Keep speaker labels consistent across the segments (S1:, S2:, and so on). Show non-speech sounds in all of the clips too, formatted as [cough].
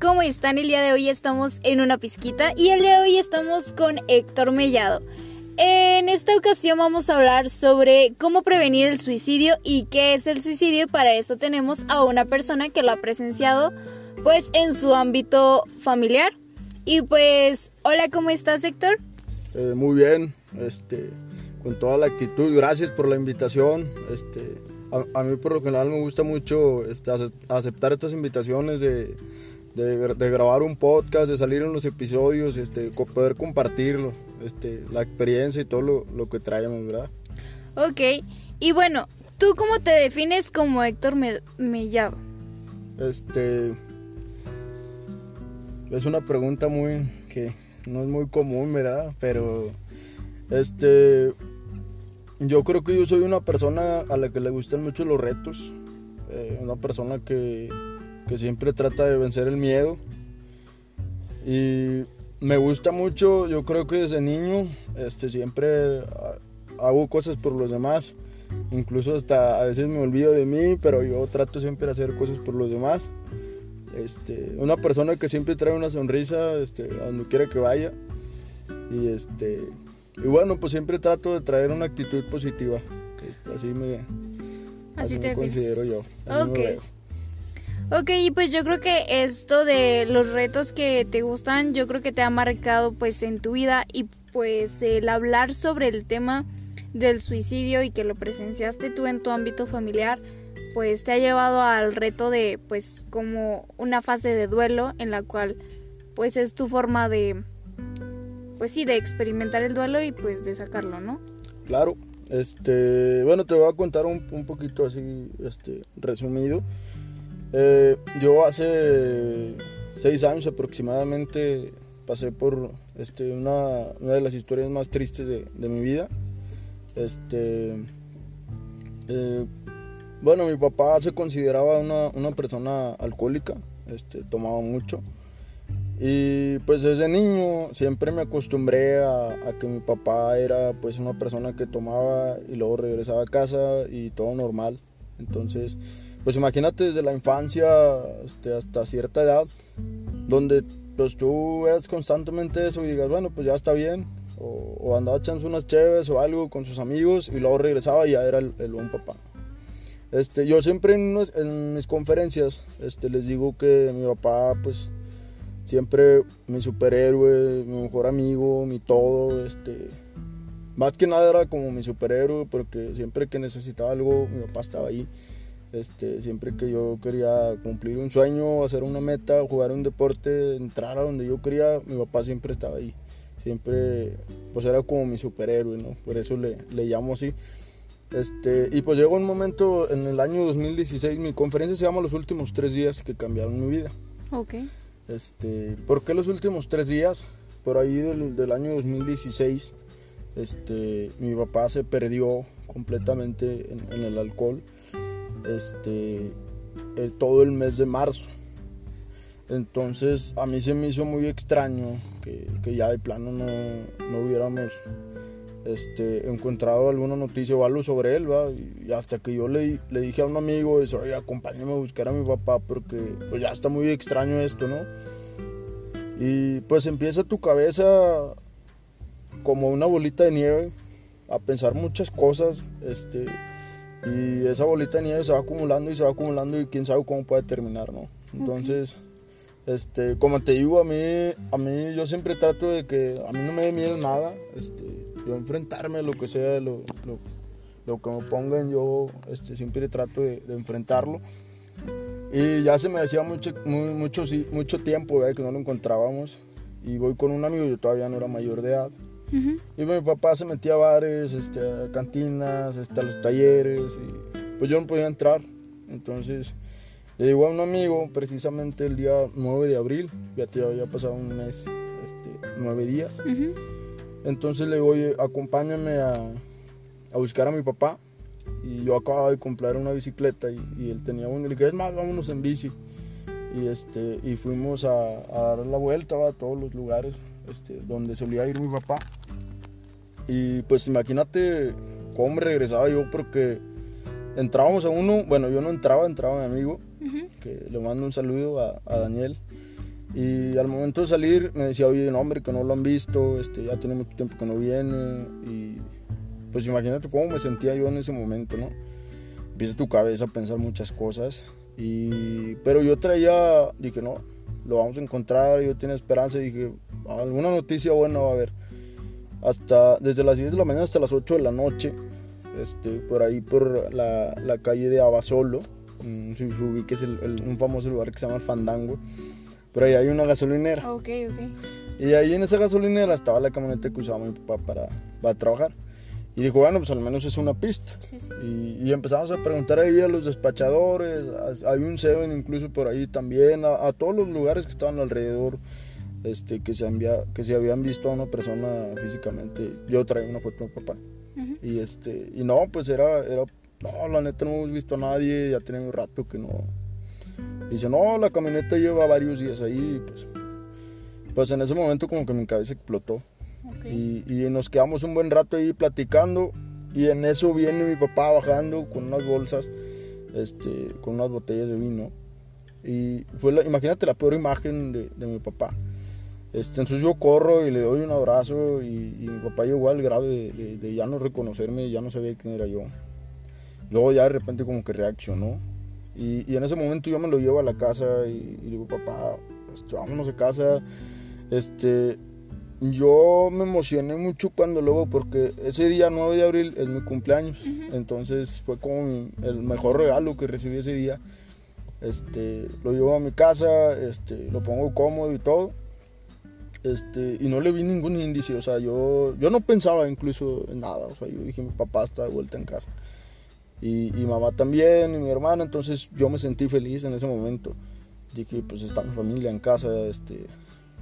S1: ¿cómo están? El día de hoy estamos en una pizquita y el día de hoy estamos con Héctor Mellado. En esta ocasión vamos a hablar sobre cómo prevenir el suicidio y qué es el suicidio y para eso tenemos a una persona que lo ha presenciado pues en su ámbito familiar. Y pues, hola, ¿cómo estás Héctor?
S2: Eh, muy bien, este, con toda la actitud, gracias por la invitación. Este, a, mí por lo general me gusta mucho este, aceptar estas invitaciones de, de, grabar un podcast, de salir en los episodios, este, poder compartirlo, este, la experiencia y todo lo, lo que traemos, ¿verdad?
S1: Ok, y bueno, ¿tú cómo te defines como Héctor Mellado?
S2: Este, es una pregunta muy que no es muy común, ¿verdad? Pero, este, yo creo que yo soy una persona a la que le gustan mucho los retos, eh, una persona que, que, siempre trata de vencer el miedo. Y me gusta mucho, yo creo que desde niño este, siempre hago cosas por los demás. Incluso hasta a veces me olvido de mí, pero yo trato siempre de hacer cosas por los demás. Este, una persona que siempre trae una sonrisa este, a donde quiera que vaya. Y este, y bueno, pues siempre trato de traer una actitud positiva. Así me,
S1: así, te
S2: considero yo.
S1: ok. Ok, pues yo creo que esto de los retos que te gustan, yo creo que te ha marcado pues en tu vida y pues el hablar sobre el tema del suicidio y que lo presenciaste tú en tu ámbito familiar, pues te ha llevado al reto de pues como una fase de duelo en la cual pues es tu forma de pues sí, de experimentar el duelo y pues de sacarlo, ¿no?
S2: Claro, este, bueno, te voy a contar un, un poquito así, este, resumido. Eh, yo hace seis años aproximadamente pasé por este, una, una de las historias más tristes de, de mi vida. Este, eh, bueno, mi papá se consideraba una, una persona alcohólica, este, tomaba mucho. Y pues desde niño siempre me acostumbré a, que mi papá era pues una persona que tomaba y luego regresaba a casa y todo normal. Entonces, pues imagínate desde la infancia este, hasta cierta edad, donde pues tú veas constantemente eso y digas, bueno, pues ya está bien. O, andaba echando unas chéves o algo con sus amigos y luego regresaba y ya era el, buen papá. Este, yo siempre en, en mis conferencias este, les digo que mi papá pues siempre mi superhéroe, mi mejor amigo, mi todo, este, más que nada era como mi superhéroe porque siempre que necesitaba algo mi papá estaba ahí. Este, siempre que yo quería cumplir un sueño, hacer una meta, jugar un deporte, entrar a donde yo quería, mi papá siempre estaba ahí. Siempre, pues era como mi superhéroe, ¿no? Por eso le, le llamo así. Este, y pues llegó un momento en el año 2016, mi conferencia se llama Los últimos tres días que cambiaron mi vida.
S1: Ok.
S2: Este, ¿Por qué los últimos tres días? Por ahí del, año 2016, este, mi papá se perdió completamente en, el alcohol este, todo el mes de marzo. Entonces a mí se me hizo muy extraño que, que ya de plano no, no hubiéramos este, encontrado alguna noticia o algo sobre él, ¿va? Y hasta que yo le, le dije a un amigo, oye, acompáñame a buscar a mi papá porque pues ya está muy extraño esto, ¿no? Y pues empieza tu cabeza como una bolita de nieve a pensar muchas cosas, este, y esa bolita de nieve se va acumulando y se va acumulando y quién sabe cómo puede terminar, ¿no? Entonces, este, como te digo, a mí, a mí yo siempre trato de que a mí no me dé miedo nada, este, yo enfrentarme a lo que sea, lo, lo, que me pongan, yo este, siempre trato de, enfrentarlo. Y ya se me decía mucho, mucho, mucho tiempo que no lo encontrábamos. Y voy con un amigo, yo todavía no era mayor de edad. Y mi papá se metía a bares, este, a cantinas, este, a los talleres. Y pues yo no podía entrar. Entonces le digo a un amigo, precisamente el día 9 de abril, ya te había pasado un mes, este, nueve días. Entonces le digo, oye, acompáñame a, a, buscar a mi papá. Y yo acababa de comprar una bicicleta y, él tenía una. Y le dije, es más, vámonos en bici. Y, este, y fuimos a, a dar la vuelta a todos los lugares este, donde solía ir mi papá. Y pues imagínate cómo me regresaba yo porque entrábamos a uno, bueno, yo no entraba, entraba mi amigo, que le mando un saludo a, a Daniel. Y al momento de salir me decía, oye, no, hombre, que no lo han visto, este, ya tiene mucho tiempo que no viene. Y pues imagínate cómo me sentía yo en ese momento, ¿no? Empieza tu cabeza a pensar muchas cosas. Y, pero yo traía, dije, no, lo vamos a encontrar, yo tenía esperanza, dije, alguna noticia buena va a haber. Hasta desde las 10 de la mañana hasta las 8 de la noche, este, por ahí por la, la calle de Abasolo, mm, que es el, un famoso lugar que se llama Fandango pero ahí hay una gasolinera.
S1: Ok, ok.
S2: Y ahí en esa gasolinera estaba la camioneta que usaba mi papá para, para trabajar. Y dijo, bueno, pues al menos es una pista.
S1: Sí, sí.
S2: Y, empezamos a preguntar ahí a los despachadores, hay un Seven incluso por ahí también, a, todos los lugares que estaban alrededor, este, que, se había, que se habían visto a una persona físicamente. Yo traía una foto de mi papá. Y este, y no, pues era, era, no, la neta no hemos visto a nadie, ya tenía un rato que no, dice, no, la camioneta lleva varios días ahí. Pues, pues en ese momento como que mi cabeza explotó. Y, y, nos quedamos un buen rato ahí platicando. Y en eso viene mi papá bajando con unas bolsas, este, con unas botellas de vino. Y fue la, imagínate la peor imagen de, de mi papá. Este, entonces yo corro y le doy un abrazo y, mi papá llegó al grado de, de, ya no reconocerme, ya no sabía quién era yo. Luego ya de repente como que reaccionó y, en ese momento yo me lo llevo a la casa y, digo, papá, este, vámonos a casa. Este, yo me emocioné mucho cuando luego, porque ese día 9 de abril es mi cumpleaños. Entonces fue como el mejor regalo que recibí ese día. Este, lo llevo a mi casa, este, lo pongo cómodo y todo. Este, y no le vi ningún índice, o sea, yo, yo no pensaba incluso en nada, o sea, yo dije, mi papá está de vuelta en casa y, mamá también, y mi hermana, entonces yo me sentí feliz en ese momento. Dije, pues está mi familia en casa, este...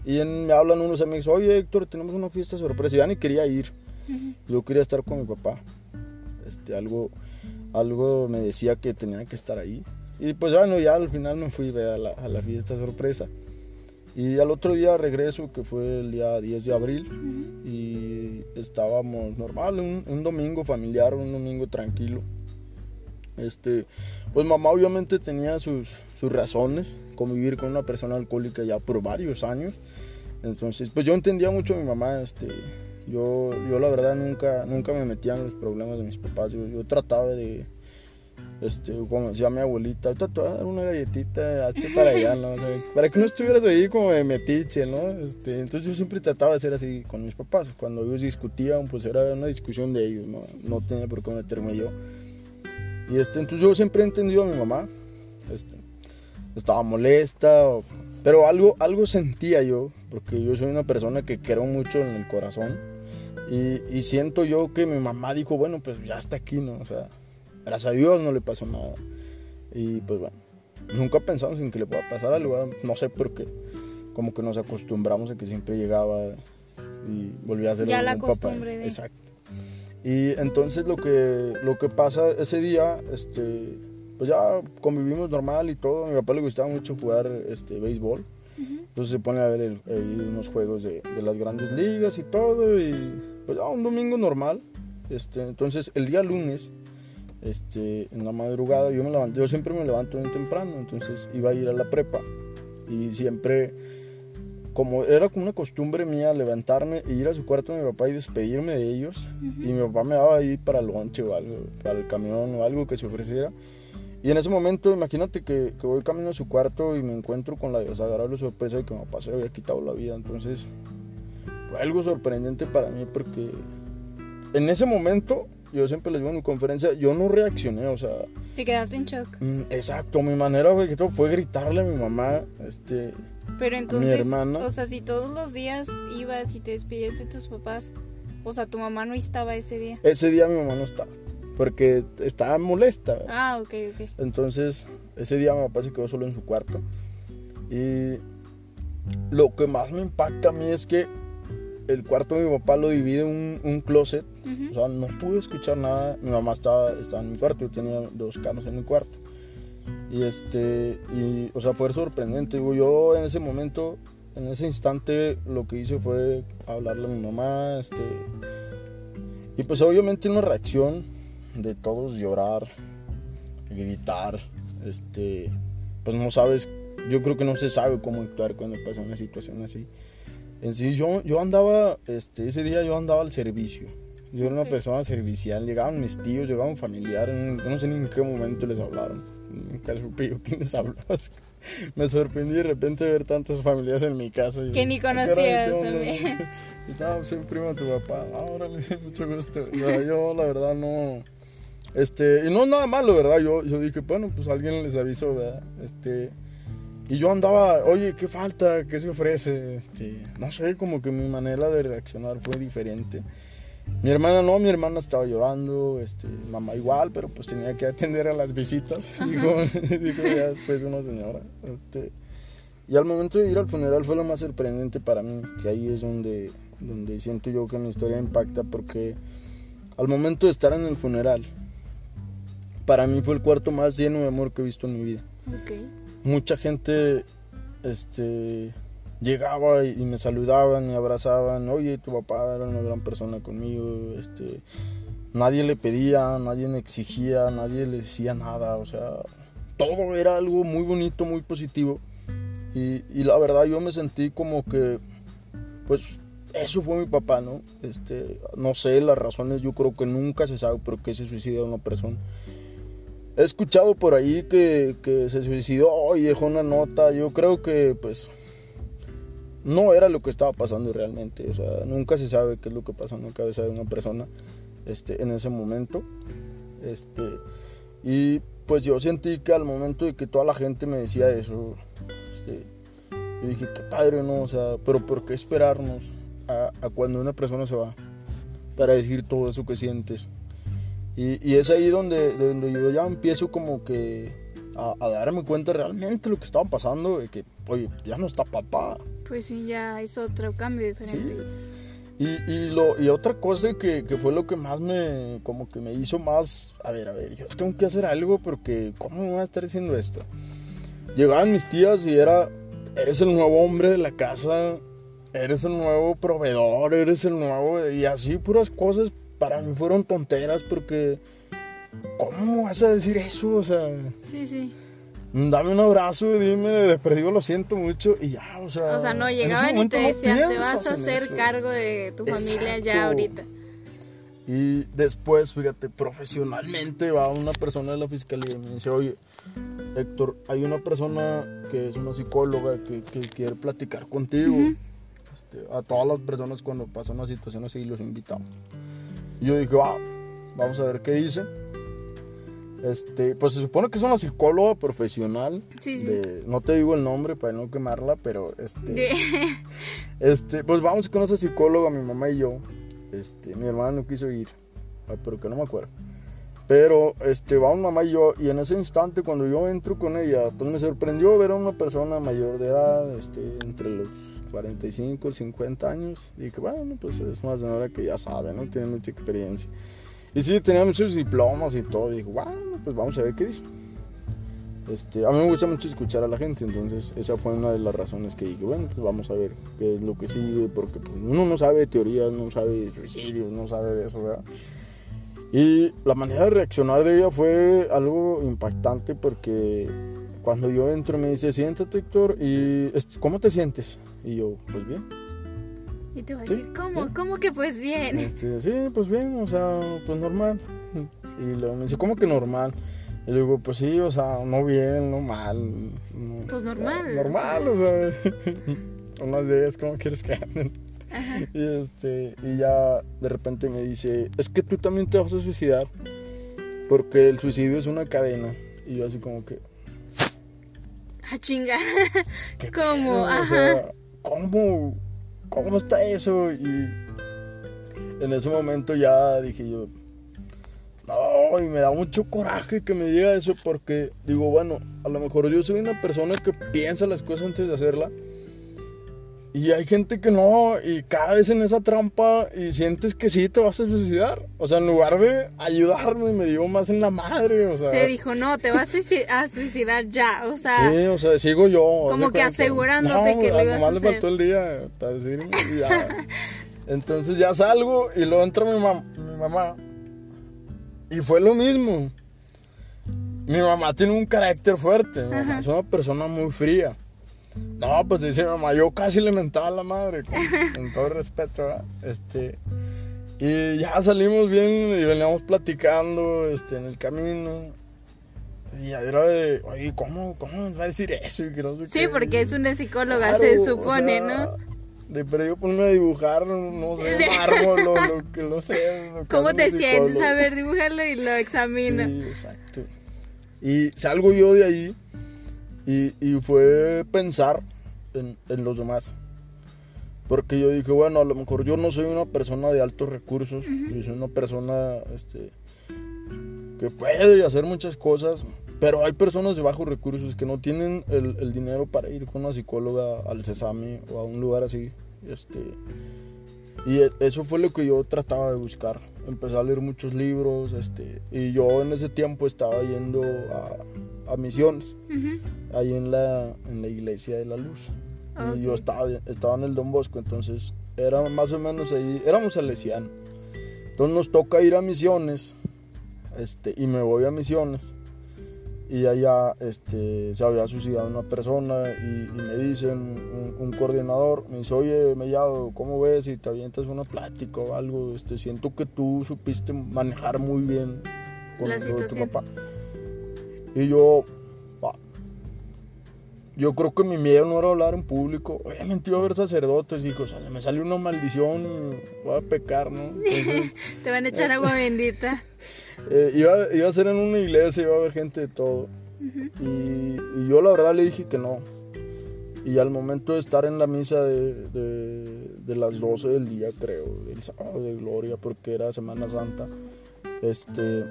S2: Y me hablan unos amigos, oye Héctor, tenemos una fiesta sorpresa, y ya ni quería ir, yo quería estar con mi papá. Este, algo, algo me decía que tenía que estar ahí. Y pues bueno, ya al final me fui a la, a la fiesta sorpresa. Y al otro día regreso, que fue el día 10 de abril, y estábamos normal, un, un, domingo familiar, un domingo tranquilo. Este, pues mamá obviamente tenía sus, sus razones, convivir con una persona alcohólica ya por varios años. Entonces, pues yo entendía mucho a mi mamá, este, yo, yo la verdad nunca, nunca me metía en los problemas de mis papás, yo, trataba de, este, como decía mi abuelita, te voy a dar una galletita, hazte para allá, ¿no? para que no estuvieras ahí como de metiche, ¿no? Este, entonces yo siempre trataba de ser así con mis papás, cuando ellos discutían, pues era una discusión de ellos, ¿no? No tenía por qué meterme yo. Y este, entonces yo siempre he entendido a mi mamá. Este, estaba molesta, pero algo, algo sentía yo, porque yo soy una persona que creo mucho en el corazón. Y, siento yo que mi mamá dijo, bueno, pues ya está aquí, ¿no? O sea, gracias a Dios no le pasó nada. Y pues bueno, nunca pensamos en que le pueda pasar algo, no sé por qué. Como que nos acostumbramos a que siempre llegaba y volvía a ser
S1: ya la costumbre De...
S2: Exacto. Y entonces lo que, lo que pasa ese día, este, pues ya convivimos normal y todo. A mi papá le gustaba mucho jugar este, béisbol. Entonces se pone a ver unos juegos de, de, las grandes ligas y todo. Y pues ya un domingo normal. Este, entonces el día lunes, este, en la madrugada, yo me levanto, yo siempre me levanto bien temprano. Entonces iba a ir a la prepa. Y siempre como era como una costumbre mía levantarme e ir a su cuarto de mi papá y despedirme de ellos. Y mi papá me daba ahí para el lonche o algo, para el camión o algo que se ofreciera. Y en ese momento, imagínate que, que voy camino a su cuarto y me encuentro con la desagradable sorpresa de que mi papá se había quitado la vida. Entonces, fue algo sorprendente para mí porque en ese momento, yo siempre les digo en mi conferencia, yo no reaccioné, o sea...
S1: Te quedaste en shock.
S2: Mm, exacto, mi manera fue, fue gritarle a mi mamá, este
S1: pero entonces, o sea, si todos los días ibas y te despidías de tus papás, o sea, tu mamá no estaba ese día.
S2: Ese día mi mamá no estaba, porque estaba molesta.
S1: Ah, ok, ok.
S2: Entonces, ese día mi papá se quedó solo en su cuarto. Y lo que más me impacta a mí es que el cuarto de mi papá lo divide un, un closet. O sea, no pude escuchar nada. Mi mamá estaba, estaba en mi cuarto, yo tenía dos camas en mi cuarto. Y este, y, o sea, fue sorprendente. Yo en ese momento, en ese instante, lo que hice fue hablarle a mi mamá, este, y pues obviamente una reacción de todos llorar, gritar, este, pues no sabes yo creo que no se sabe cómo actuar cuando pasa una situación así. En sí, yo, yo andaba, este, ese día yo andaba al servicio. Yo era una persona servicial. Llegaban mis tíos, llegaban familiares. No sé ni en qué momento les hablaron. Nunca supe yo quiénes hablaban. [laughs] Me sorprendí de repente ver tantas familias en mi casa.
S1: que ni conocías también. [laughs]
S2: Y no, soy un primo de tu papá. Ah, órale, [laughs] mucho gusto. yo, la verdad, no. Este, y no nada malo, ¿verdad? Yo, yo dije, bueno, pues alguien les avisó, ¿verdad? Este. Y yo andaba, oye, ¿qué falta? ¿Qué se ofrece? Este, no sé, como que mi manera de reaccionar fue diferente. Mi hermana no, mi hermana estaba llorando, este, mamá igual, pero pues tenía que atender a las visitas, [laughs] dijo, [laughs] dijo ya después una señora. Este, y al momento de ir al funeral fue lo más sorprendente para mí, que ahí es donde, donde siento yo que mi historia impacta, porque al momento de estar en el funeral, para mí fue el cuarto más lleno de amor que he visto en mi vida. Okay. Mucha gente, este, llegaba y, me saludaban y abrazaban, oye, tu papá era una gran persona conmigo, este, nadie le pedía, nadie le exigía, nadie le decía nada, o sea, todo era algo muy bonito, muy positivo. Y, y la verdad yo me sentí como que, pues, eso fue mi papá, ¿no? Este, no sé las razones, yo creo que nunca se sabe por qué se suicida una persona. He escuchado por ahí que, que se suicidó y dejó una nota, yo creo que, pues, no era lo que estaba pasando realmente. O sea, nunca se sabe qué es lo que pasa en la cabeza de una persona este, en ese momento. Este, y pues yo sentí que al momento de que toda la gente me decía eso, este, yo dije, qué padre, ¿no? O sea, pero ¿por qué esperarnos a, cuando una persona se va para decir todo eso que sientes? Y, y es ahí donde, donde yo ya empiezo como que a, a darme cuenta realmente lo que estaba pasando, de que, oye, ya no está papá.
S1: Pues sí, ya es otro cambio diferente.
S2: Y, y, lo, y otra cosa que, que, fue lo que más me, como que me hizo más, a ver, a ver, yo tengo que hacer algo porque ¿cómo me voy a estar haciendo esto? Llegaban mis tías y era, eres el nuevo hombre de la casa, eres el nuevo proveedor, eres el nuevo, y así puras cosas para mí fueron tonteras porque, ¿cómo vas a decir eso? O sea...
S1: Sí, sí
S2: dame un abrazo y dime, de perdido lo siento mucho y ya, o sea.
S1: O sea, no llegaban y te decían, te vas a hacer cargo de tu familia ya ahorita.
S2: Y después, fíjate, profesionalmente va una persona de la fiscalía y me dice, oye, Héctor, hay una persona que es una psicóloga que, quiere platicar contigo. Este, a todas las personas cuando pasa una situación así los invitamos. Y yo dije, va, vamos a ver qué dice este, pues se supone que es una psicóloga profesional.
S1: Sí, sí.
S2: no te digo el nombre para no quemarla, pero este. [laughs] este, pues vamos con esa psicóloga, mi mamá y yo. Este, mi hermana no quiso ir, pero que no me acuerdo. Pero este, vamos mamá y yo, y en ese instante cuando yo entro con ella, pues me sorprendió ver a una persona mayor de edad, este, entre los 45 y 50 años. Y que bueno, pues es una señora que ya sabe, ¿no? Tiene mucha experiencia. Y sí, tenía muchos diplomas y todo. Y dije, bueno, pues vamos a ver qué dice. Este, a mí me gusta mucho escuchar a la gente, entonces esa fue una de las razones que dije, bueno, pues vamos a ver qué es lo que sigue, porque pues, uno no sabe teorías, no sabe suicidios, no sabe de eso, ¿verdad? Y la manera de reaccionar de ella fue algo impactante porque cuando yo entro me dice, siéntate Héctor, y ¿cómo te sientes? Y yo, pues bien.
S1: Y te va a decir, ¿cómo? ¿Cómo que pues bien?
S2: Este, sí, pues bien, o sea, pues normal. Y luego me dice, ¿cómo que normal? Y le digo, pues sí, o sea, no bien, no mal.
S1: pues normal.
S2: normal, o sea, [laughs] unas días, ¿cómo quieres que anden? Y, este, y ya de repente me dice, es que tú también te vas a suicidar, porque el suicidio es una cadena. Y yo así como que...
S1: Ah, chinga. ¿Cómo? Ajá. O sea,
S2: ¿cómo? ¿cómo está eso? Y en ese momento ya dije yo, no, y me da mucho coraje que me diga eso porque digo, bueno, a lo mejor yo soy una persona que piensa las cosas antes de hacerla. Y hay gente que no, y cada vez en esa trampa y sientes que sí te vas a suicidar. O sea, en lugar de ayudarme, me dio más en la madre, o sea.
S1: Te dijo, no, te vas a suicidar ya, o sea.
S2: Sí, o sea, sigo yo.
S1: Como que asegurándote que lo ibas a hacer.
S2: le faltó el día y ya. [laughs] Entonces ya salgo y luego entra mi, mi mamá. Y fue lo mismo. mi mamá tiene un carácter fuerte, mi mamá es una persona muy fría. No, pues dice mi mamá, yo casi le mentaba a la madre, con, todo respeto, ¿verdad? Este, y ya salimos bien y veníamos platicando este, en el camino. Y era de, oye, ¿cómo, cómo va a decir eso?
S1: sí, porque es una psicóloga, se supone, ¿no?
S2: De perdido ponerme a dibujar, no sé, [laughs] un árbol o lo que lo sé.
S1: ¿Cómo te sientes? A ver, dibujarlo y lo examino.
S2: Sí, exacto. Y salgo yo de ahí y, y fue pensar en, en, los demás. Porque yo dije, bueno, a lo mejor yo no soy una persona de altos recursos, yo soy una persona este, que puede hacer muchas cosas, pero hay personas de bajos recursos que no tienen el, el dinero para ir con una psicóloga al Sesame o a un lugar así. Este, y e, eso fue lo que yo trataba de buscar. Empecé a leer muchos libros este, y yo en ese tiempo estaba yendo a, a misiones, ahí en la, en la iglesia de la luz. Y yo estaba, estaba en el Don Bosco, entonces era más o menos ahí, éramos salesianos. Entonces nos toca ir a misiones este, y me voy a misiones y allá este, se había suicidado una persona y, me dicen, un, coordinador, me dice, oye, Mellado, ¿cómo ves si te avientas una plática o algo? Este, siento que tú supiste manejar muy bien
S1: con La situación. tu papá.
S2: Y yo, yo creo que mi miedo no era hablar en público. Obviamente iba a ver sacerdotes, hijos, o sea, me salió una maldición y voy a pecar, ¿no? [laughs]
S1: te van a echar agua bendita. [laughs]
S2: Eh, iba, iba, a ser en una iglesia, iba a haber gente de todo. y, yo la verdad le dije que no. Y al momento de estar en la misa de, de, las 12 del día, creo, el sábado de gloria, porque era Semana Santa, este,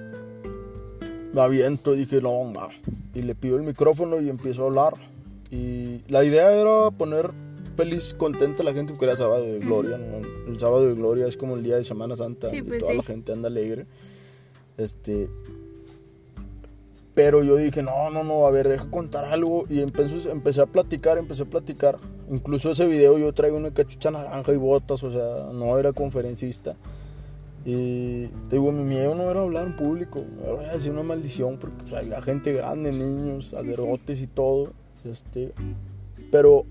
S2: me aviento y dije, no, no. Y le pido el micrófono y empiezo a hablar. Y la idea era poner feliz, contenta a la gente porque era sábado de gloria. El sábado de gloria es como el día de Semana Santa, y pues toda la gente anda alegre. Este, pero yo dije, no, no, no, a ver, deja contar algo. Y empecé, empecé a platicar, empecé a platicar. Incluso ese video yo traigo una cachucha naranja y botas, o sea, no era conferencista. Y te digo, mi miedo no era hablar en público, era decir una maldición, porque pues, hay gente grande, niños, sí, y todo. Este, pero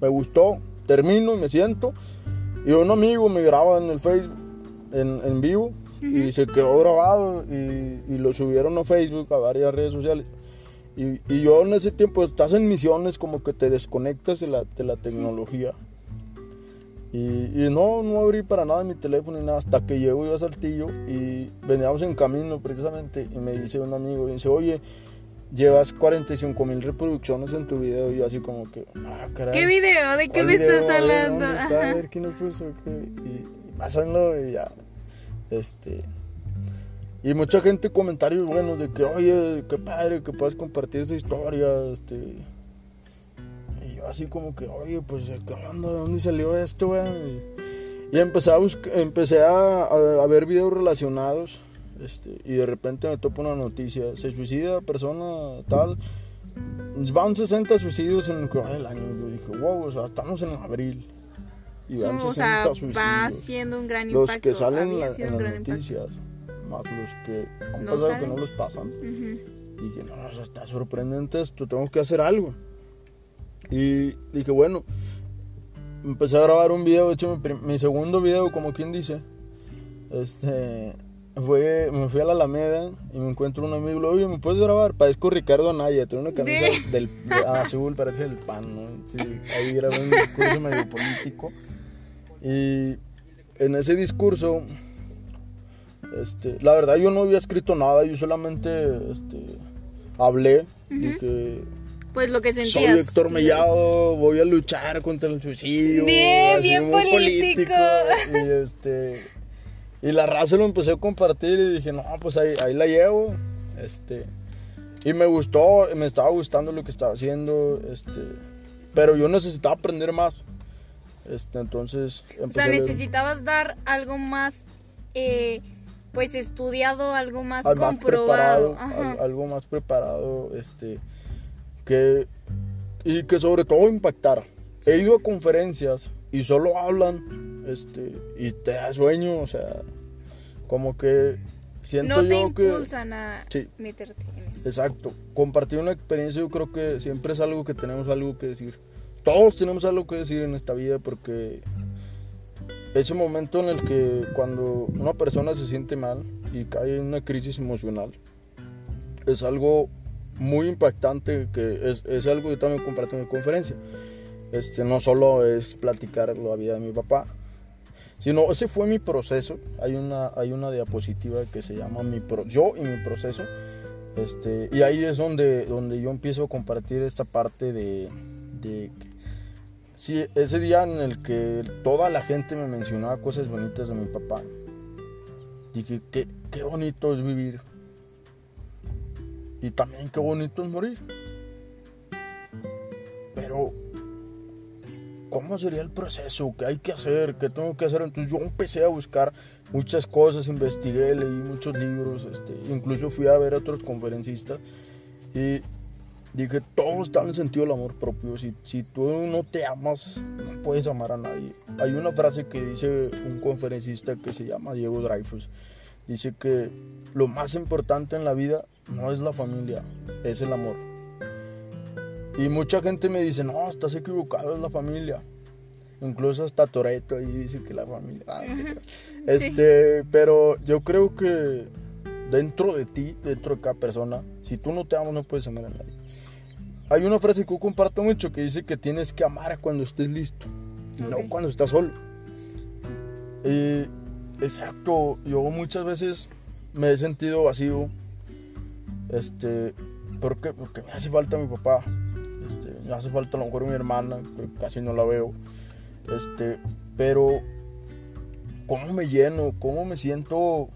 S2: me gustó, termino y me siento. Y un amigo me graba en el Facebook, en, en vivo, y se quedó grabado y, lo subieron a Facebook, a varias redes sociales. Y, y, yo en ese tiempo estás en misiones como que te desconectas de la, de la tecnología. Y, y, no, no abrí para nada mi teléfono ni nada hasta que llego yo a Saltillo y veníamos en camino precisamente y me dice un amigo, dice, oye, llevas 45 mil reproducciones en tu video y yo así como que, ah, caray.
S1: ¿Qué video? ¿De qué me estás hablando?
S2: A ver, [laughs] ¿quién lo puso? Y, y pásenlo y ya este. Y mucha gente comentarios buenos de que, oye, qué padre que puedas compartir esa historia, este. Así como que, oye, pues, ¿qué onda? ¿De dónde salió esto, güey? Y, empecé a empecé a, a, ver videos relacionados, este, y de repente me topo una noticia, se suicida persona tal, van 60 suicidios en el año, yo dije, wow, o sea, estamos en abril.
S1: Y van o sea, va siendo un gran impacto.
S2: Los que salen en las noticias, más los que han no pasado que no los pasan. Y dije, no, eso está sorprendente esto, tengo que hacer algo. Y dije, bueno, empecé a grabar un video, de hecho mi, segundo video, como quien dice, este, fue, me fui a la Alameda y me encuentro un amigo, le oye, ¿me puedes grabar? Parezco Ricardo Anaya, tiene una camisa del, [laughs] azul, parece el pan, ¿no? Sí, ahí grabé un discurso medio político. Y en ese discurso, este, la verdad yo no había escrito nada, yo solamente este, hablé, dije...
S1: Pues lo que sentías.
S2: Soy Héctor Mellado, voy a luchar contra el suicidio.
S1: Bien, bien político.
S2: Y, este, y la raza lo empecé a compartir y dije, no, pues ahí, ahí la llevo. Este, y me gustó, me estaba gustando lo que estaba haciendo. Este, pero yo necesitaba aprender más. Este, entonces...
S1: O sea, necesitabas dar algo más, eh, pues estudiado, algo más comprobado.
S2: algo más preparado, este, que... Y que sobre todo impactara. He ido a conferencias y solo hablan, este, y te da sueño, o sea, como que siento
S1: no te
S2: yo que...
S1: impulsan a
S2: Sí.
S1: meterte en eso.
S2: Exacto. Compartir una experiencia yo creo que siempre es algo que tenemos algo que decir. Todos tenemos algo que decir en esta vida porque ese momento en el que cuando una persona se siente mal y cae en una crisis emocional es algo muy impactante que es, es algo que también comparto en mi conferencia. Este, no solo es platicar la vida de mi papá, sino ese fue mi proceso. Hay una, hay una diapositiva que se llama mi pro, yo y mi proceso. Este, y ahí es donde, donde yo empiezo a compartir esta parte de, de sí, ese día en el que toda la gente me mencionaba cosas bonitas de mi papá. Dije, qué, qué bonito es vivir. Y también qué bonito es morir. Pero ¿cómo sería el proceso? ¿Qué hay que hacer? ¿Qué tengo que hacer? Entonces yo empecé a buscar muchas cosas, investigué, leí muchos libros, este, incluso fui a ver a otros conferencistas y dije, todo está en el sentido del amor propio. Si, si tú no te amas, no puedes amar a nadie. Hay una frase que dice un conferencista que se llama Diego Dreyfus. Dice que lo más importante en la vida no es la familia, es el amor. Y mucha gente me dice, no, estás equivocado, es la familia. Incluso hasta Toreto ahí dice que la familia. Ah, este, pero yo creo que dentro de ti, dentro de cada persona, si tú no te amas, no puedes amar a nadie. Hay una frase que yo comparto mucho que dice que tienes que amar cuando estés listo, okay. no cuando estás solo. Y, exacto, yo muchas veces me he sentido vacío. Este, ¿por qué? Porque me hace falta mi papá. Este, me hace falta a lo mejor mi hermana, casi no la veo. Este, pero cómo me lleno, cómo me siento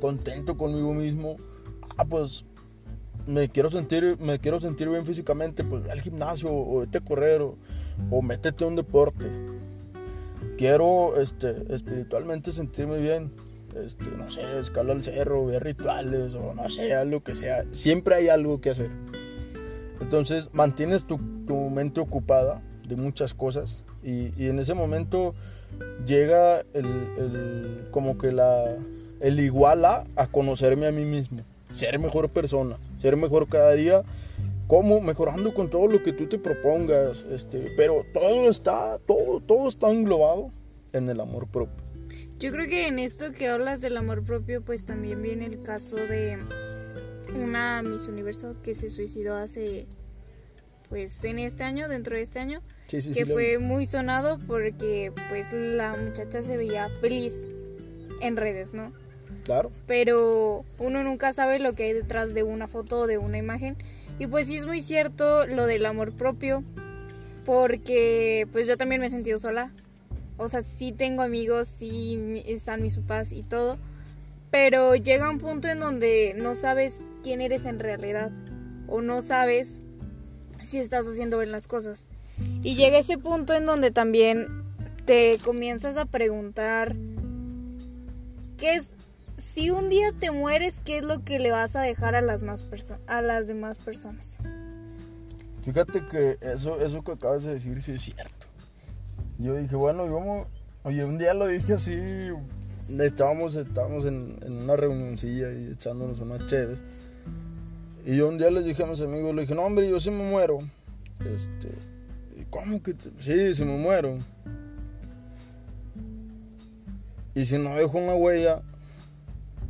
S2: contento conmigo mismo. Ah, pues me quiero sentir, me quiero sentir bien físicamente, pues ve al gimnasio o vete a correr o, o métete a un deporte. Quiero este, espiritualmente sentirme bien. Este, no sé, escalar el cerro, ver rituales o no sé, algo que sea. Siempre hay algo que hacer. Entonces mantienes tu, tu mente ocupada de muchas cosas y, y en ese momento llega el, el, como que la, el igual a, conocerme a mí mismo, ser mejor persona, ser mejor cada día, como mejorando con todo lo que tú te propongas, este, pero todo está, todo, todo está englobado en el amor propio.
S1: Yo creo que en esto que hablas del amor propio, pues también viene el caso de una Miss Universo que se suicidó hace, pues en este año, dentro de este año,
S2: sí, sí,
S1: que
S2: sí,
S1: fue muy sonado porque pues la muchacha se veía feliz en redes, ¿no?
S2: Claro.
S1: Pero uno nunca sabe lo que hay detrás de una foto o de una imagen. Y pues sí es muy cierto lo del amor propio, porque pues yo también me he sentido sola. O sea, sí tengo amigos, sí están mis papás y todo, pero llega un punto en donde no sabes quién eres en realidad o no sabes si estás haciendo bien las cosas. Y llega ese punto en donde también te comienzas a preguntar qué es si un día te mueres, ¿qué es lo que le vas a dejar a las a las demás personas?
S2: Fíjate que eso eso que acabas de decir sí es cierto. Yo dije, bueno, yo oye, un día lo dije así, estábamos, estábamos en, en una reunioncilla y echándonos unas chéves. Y yo un día les dije a mis amigos, le dije, no hombre, yo si me muero. Este, ¿cómo que? Te? Sí, si me muero. Y si no dejo una huella,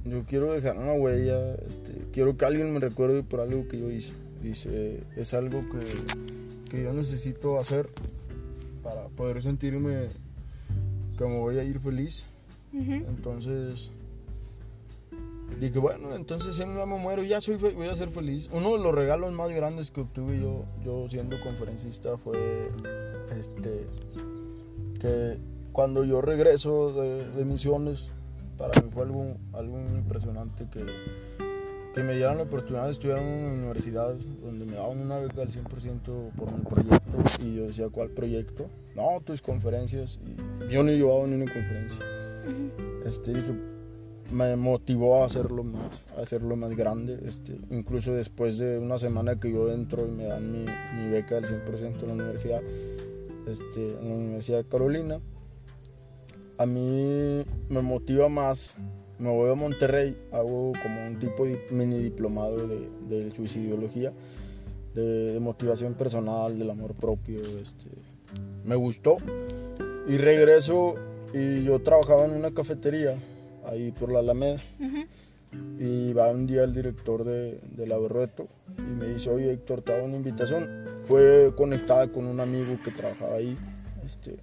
S2: yo quiero dejar una huella, este, quiero que alguien me recuerde por algo que yo hice. Dice, es algo que, que yo necesito hacer para poder sentirme me voy a ir feliz. Uh -huh. Entonces dije, bueno, entonces si me muero, ya soy, voy a ser feliz. Uno de los regalos más grandes que obtuve yo, yo siendo conferencista fue este que cuando yo regreso de, de misiones, para mí fue algo, algo impresionante que, que me dieran la oportunidad de estudiar en una universidad donde me daban una beca al 100% por un proyecto y yo decía, ¿cuál proyecto? No, tus conferencias y yo no llevaba ni una conferencia. Este, dije, me motivó a hacerlo más, a hacerlo más grande. Este, incluso después de una semana que yo entro y me dan mi, mi beca al 100% en la universidad, este, en la Universidad de Carolina, a mí me motiva más me voy a Monterrey, hago como un tipo de mini diplomado de, de suicidología, de, de, motivación personal, del amor propio. Este, me gustó y regreso y yo trabajaba en una cafetería ahí por la Alameda. Y va un día el director de, de la Berrueto y me dice, oye Héctor, te hago una invitación. Fue conectada con un amigo que trabajaba ahí, este,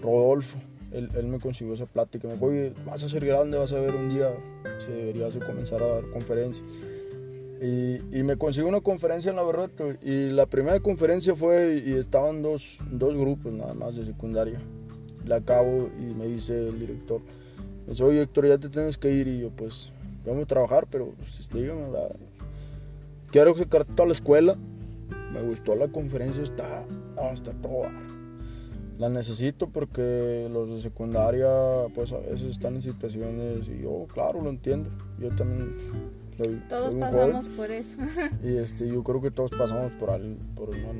S2: Rodolfo. Él, me consiguió esa plática. Me dijo, oye, vas a ser grande, vas a ver un día si deberías comenzar a dar conferencias. Y, me consiguió una conferencia en la Berrueto. Y la primera conferencia fue, y estaban dos, dos grupos nada más de secundaria. La acabo y me dice el director, me dice, oye Héctor, ya te tienes que ir. Y yo, pues, vamos a trabajar, pero pues, quiero sacar toda la escuela. Me gustó la conferencia, está, está todo. La necesito porque los de secundaria, pues a veces están en situaciones y yo, claro, lo entiendo. Yo también soy.
S1: Todos pasamos por eso. [laughs]
S2: y este, yo creo que todos pasamos por, al, por una,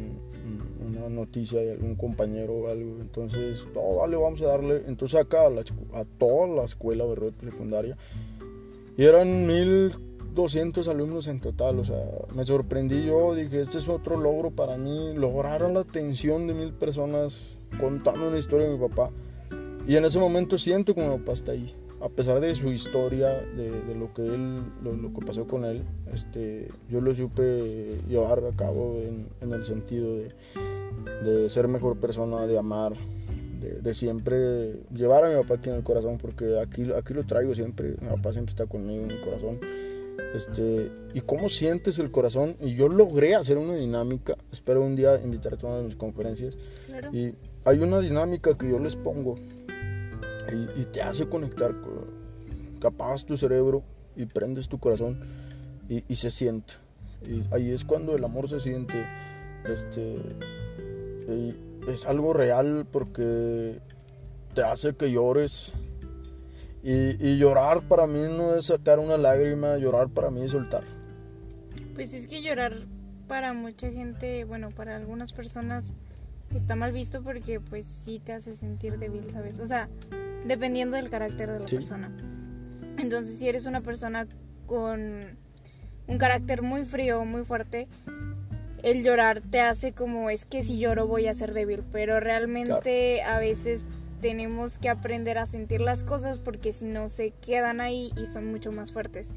S2: una, noticia de algún compañero o algo. Entonces, no, vale, vamos a darle. Entonces, acá a, la, a toda la escuela de secundaria y eran 1200 alumnos en total, o sea, me sorprendí yo, dije, este es otro logro para mí, lograr la atención de mil personas contando una historia de mi papá. Y en ese momento siento como mi papá está ahí, a pesar de su historia, de, lo que él, lo, que pasó con él, este, yo lo supe llevar a cabo en, el sentido de, de ser mejor persona, de amar, de, de, siempre llevar a mi papá aquí en el corazón, porque aquí, aquí lo traigo siempre, mi papá siempre está conmigo en el corazón. Este, y cómo sientes el corazón, y yo logré hacer una dinámica, espero un día invitar a una de mis conferencias,
S1: claro.
S2: y hay una dinámica que yo les pongo, y, y te hace conectar, capaz tu cerebro, y prendes tu corazón, y, y se siente. Y ahí es cuando el amor se siente, este, y, es algo real porque te hace que llores. Y, y, llorar para mí no es sacar una lágrima, llorar para mí es soltar.
S1: Pues es que llorar para mucha gente, bueno, para algunas personas está mal visto porque pues sí te hace sentir débil, ¿sabes? O sea, dependiendo del carácter de la sí. persona. Entonces, si eres una persona con un carácter muy frío, muy fuerte, el llorar te hace como es que si lloro voy a ser débil, pero realmente claro. a veces tenemos que aprender a sentir las cosas porque si no se quedan ahí y son mucho más fuertes.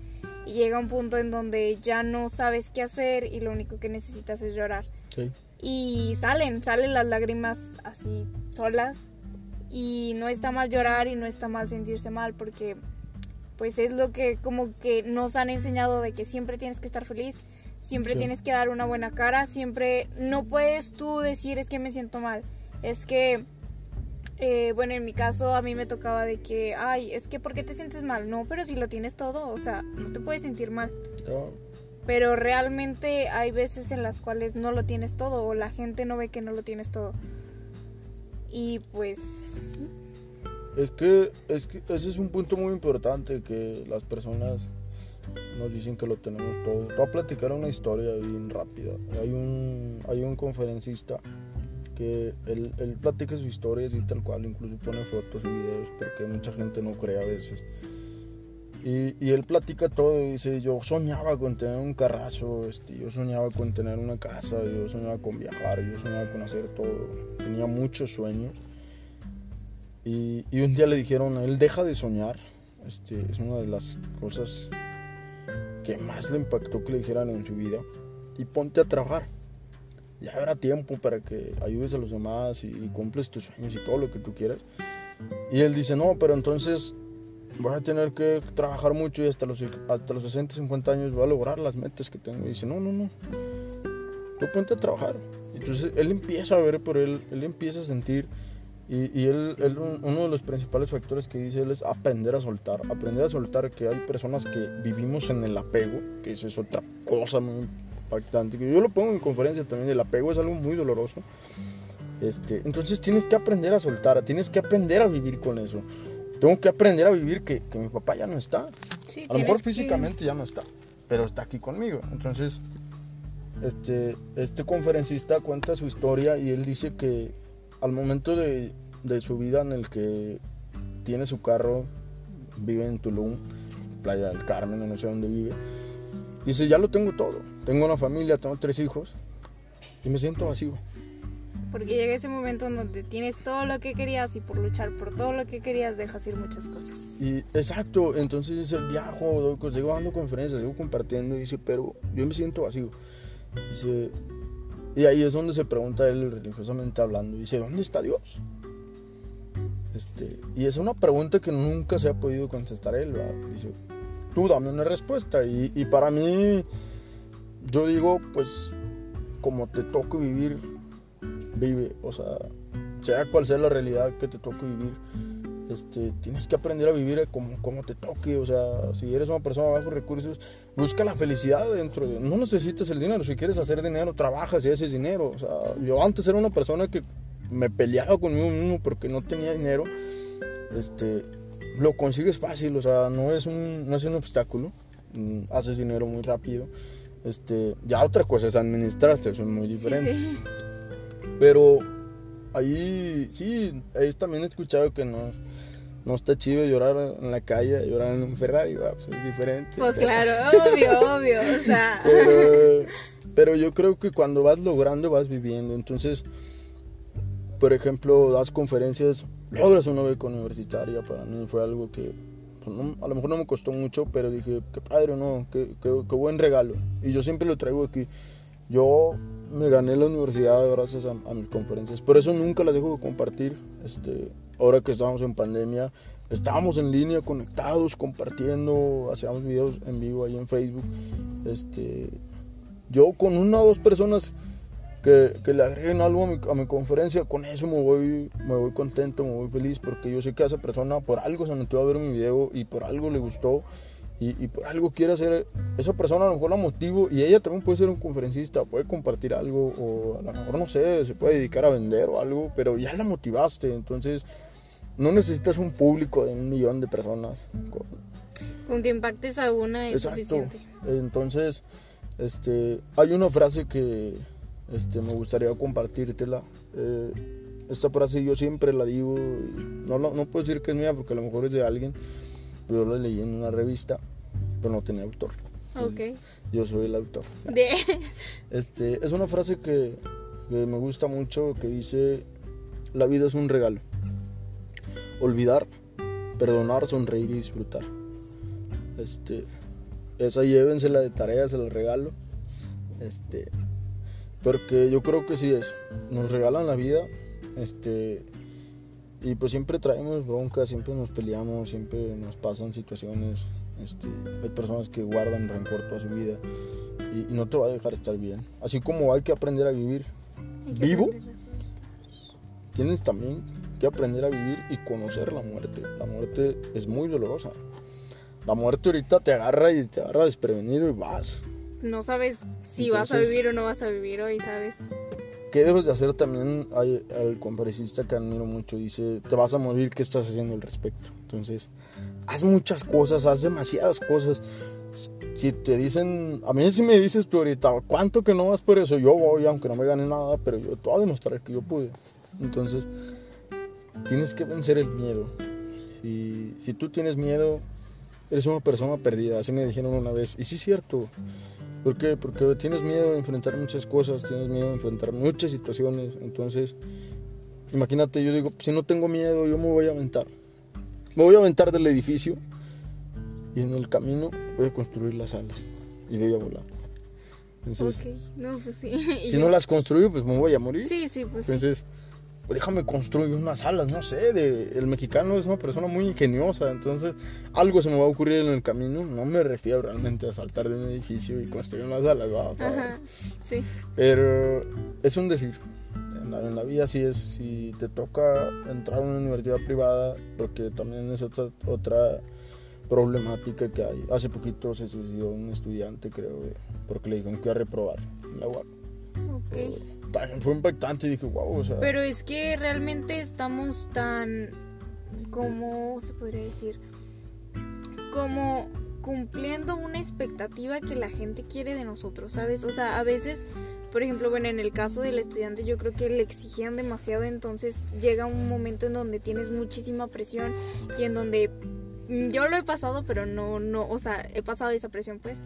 S1: Y llega un punto en donde ya no sabes qué hacer y lo único que necesitas es llorar.
S2: Sí.
S1: Y salen, salen las lágrimas así solas. Y no está mal llorar y no está mal sentirse mal porque pues es lo que como que nos han enseñado de que siempre tienes que estar feliz siempre sí. tienes que dar una buena cara, siempre no puedes tú decir es que me siento mal, es que, eh, bueno, en mi caso a mí me tocaba de que, ay, es que ¿por qué te sientes mal? No, pero si lo tienes todo, o sea, no te puedes sentir mal.
S2: No.
S1: Pero realmente hay veces en las cuales no lo tienes todo o la gente no ve que no lo tienes todo. Y pues...
S2: Es que, es que ese es un punto muy importante que las personas nos dicen que lo tenemos todo. Voy a platicar una historia bien rápida. Hay un, hay un conferencista que él, él platica su historia así tal cual, incluso pone fotos y videos porque mucha gente no cree a veces. Y, y, él platica todo y dice, yo soñaba con tener un carrazo, este, yo soñaba con tener una casa, yo soñaba con viajar, yo soñaba con hacer todo. Tenía muchos sueños. Y, y un día le dijeron, él deja de soñar. Este, es una de las cosas que más le impactó que le dijeran en su vida y ponte a trabajar. Ya habrá tiempo para que ayudes a los demás y, y, cumples tus sueños y todo lo que tú quieras. Y él dice, no, pero entonces voy a tener que trabajar mucho y hasta los, hasta los 60, 50 años voy a lograr las metas que tengo. Y dice, no, no, no, tú ponte a trabajar. Entonces él empieza a ver por él, él empieza a sentir y, y él, uno de los principales factores que dice él es aprender a soltar. Aprender a soltar que hay personas que vivimos en el apego, que es otra cosa muy impactante. Yo lo pongo en conferencias también, el apego es algo muy doloroso. Este, entonces tienes que aprender a soltar, tienes que aprender a vivir con eso. Tengo que aprender a vivir que, que mi papá ya no está.
S1: Sí,
S2: a lo mejor físicamente que... ya no está, pero está aquí conmigo. Entonces, este, este conferencista cuenta su historia y él dice que al momento de, de, su vida en el que tiene su carro, vive en Tulum, Playa del Carmen, no sé dónde vive. Dice, ya lo tengo todo. Tengo una familia, tengo tres hijos y me siento vacío.
S1: Porque llega ese momento en donde tienes todo lo que querías y por luchar por todo lo que querías dejas ir muchas cosas.
S2: Y exacto, entonces dice, viajo, sigo dando conferencias, sigo compartiendo y dice, pero yo me siento vacío. Dice, y ahí es donde se pregunta él religiosamente hablando, dice, ¿dónde está Dios? Este, y es una pregunta que nunca se ha podido contestar él, Dice, tú dame una respuesta. Y, y para mí, yo digo, pues, como te toque vivir, vive. O sea, sea cual sea la realidad que te toque vivir, este, tienes que aprender a vivir como, como te toque. O sea, si eres una persona de bajos recursos, busca la felicidad dentro de... No necesitas el dinero. Si quieres hacer dinero, trabajas y haces dinero. O sea, yo antes era una persona que me peleaba conmigo mismo porque no tenía dinero. Este, lo consigues fácil, o sea, no es un, no es un obstáculo. Mm, haces dinero muy rápido. Este, ya otra cosa es administrarte, eso es muy diferente. Pero ahí sí, ahí también he escuchado que no, no está chido llorar en la calle, llorar en un Ferrari, pues es diferente.
S1: Pues claro, obvio, obvio, o sea. [laughs]
S2: Pero, pero yo creo que cuando vas logrando vas viviendo, entonces por ejemplo, das conferencias, logras una beca universitaria, para mí fue algo que pues, a lo mejor no me costó mucho, pero dije, qué padre, ¿no? Qué, qué, buen regalo. Y yo siempre lo traigo aquí. Yo me gané la universidad gracias a, mis conferencias. Por eso nunca las dejo de compartir. Este, ahora que estábamos en pandemia, estábamos en línea, conectados, compartiendo, hacíamos videos en vivo ahí en Facebook. Este, yo con una o dos personas que, que, le agreguen algo a mi, conferencia, con eso me voy, me voy contento, me voy feliz, porque yo sé que a esa persona por algo se metió a ver mi video y por algo le gustó y, y, por algo quiere hacer, esa persona a lo mejor la motivo y ella también puede ser un conferencista, puede compartir algo o a lo mejor no sé, se puede dedicar a vender o algo, pero ya la motivaste, entonces no necesitas un público de un millón de personas.
S1: Con, con que impactes a una es suficiente.
S2: Entonces, este, hay una frase que este, me gustaría compartírtela. Eh, esta frase yo siempre la digo, no, no puedo decir que es mía porque a lo mejor es de alguien, pero yo la leí en una revista, pero no tenía autor.
S1: Okay.
S2: Yo soy el autor. [laughs] Este, es una frase que, que me gusta mucho que dice, la vida es un regalo. Olvidar, perdonar, sonreír y disfrutar. Este, esa llévensela de tarea, se la regalo. Este, porque yo creo que sí es. Nos regalan la vida. Este. Y pues siempre traemos bronca, siempre nos peleamos, siempre nos pasan situaciones. Este, hay personas que guardan rencor toda su vida y, no te va a dejar estar bien. Así como hay que aprender a vivir vivo, tienes también que aprender a vivir y conocer la muerte. La muerte es muy dolorosa. La muerte ahorita te agarra y te agarra desprevenido y vas
S1: no sabes si vas a vivir o no vas a vivir hoy, ¿sabes?
S2: ¿Qué debes de hacer también? Hay el conferencista que admiro mucho, dice, te vas a morir, ¿qué estás haciendo al respecto? Entonces, haz muchas cosas, haz demasiadas cosas. Si te dicen, a mí si me dices tú ahorita, ¿cuánto que no vas por eso? Yo voy, aunque no me gane nada, pero yo te voy a demostrar que yo pude. Entonces, tienes que vencer el miedo. Y si tú tienes miedo, eres una persona perdida, así me dijeron una vez. Y sí es cierto, ¿Por qué? Porque tienes miedo de enfrentar muchas cosas, tienes miedo de enfrentar muchas situaciones. Entonces, imagínate, yo digo, si no tengo miedo, yo me voy a aventar. Me voy a aventar del edificio y en el camino voy a construir las alas y voy a volar.
S1: Entonces, no, pues sí. [laughs]
S2: si no las construyo, pues me voy a morir.
S1: Sí, sí, pues
S2: Entonces, déjame construir unas alas, no sé, de, el mexicano es una persona muy ingeniosa, entonces algo se me va a ocurrir en el camino, no me refiero realmente a saltar de un edificio y construir unas alas,
S1: Ajá, sí.
S2: Pero es un decir, en la, vida sí es, si te toca entrar a una universidad privada, porque también es otra, otra problemática que hay. Hace poquito se suicidó un estudiante, creo, porque le dijeron que iba a reprobar en la UAP.
S1: Ok
S2: fue impactante dije, wow.
S1: Pero es que realmente estamos tan, ¿cómo se podría decir? Como cumpliendo una expectativa que la gente quiere de nosotros, ¿sabes? O sea, a veces, por ejemplo, bueno, en el caso del estudiante yo creo que le exigían demasiado, entonces llega un momento en donde tienes muchísima presión y en donde mm, yo lo he pasado, pero no, no, o sea, he pasado esa presión, pues.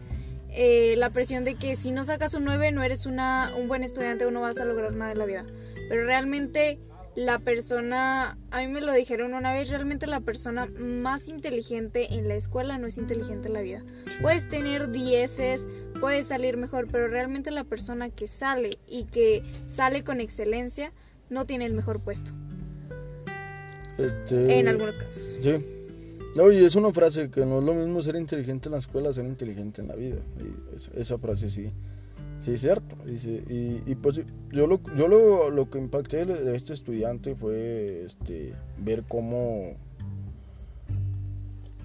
S1: Eh, la presión de que si no sacas un 9 no eres una, un buen estudiante o no vas a lograr nada en la vida. Pero realmente la persona, a mí me lo dijeron una vez, realmente la persona más inteligente en la escuela no es inteligente en la vida. Puedes tener dieces, puedes salir mejor, pero realmente la persona que sale y que sale con excelencia no tiene el mejor puesto.
S2: Este,
S1: En algunos casos.
S2: Sí. No, y es una frase que no es lo mismo ser inteligente en la escuela, ser inteligente en la vida. Esa frase sí, sí es cierto. Y, y pues yo, lo, yo lo, lo que impacté de este estudiante fue este, ver cómo,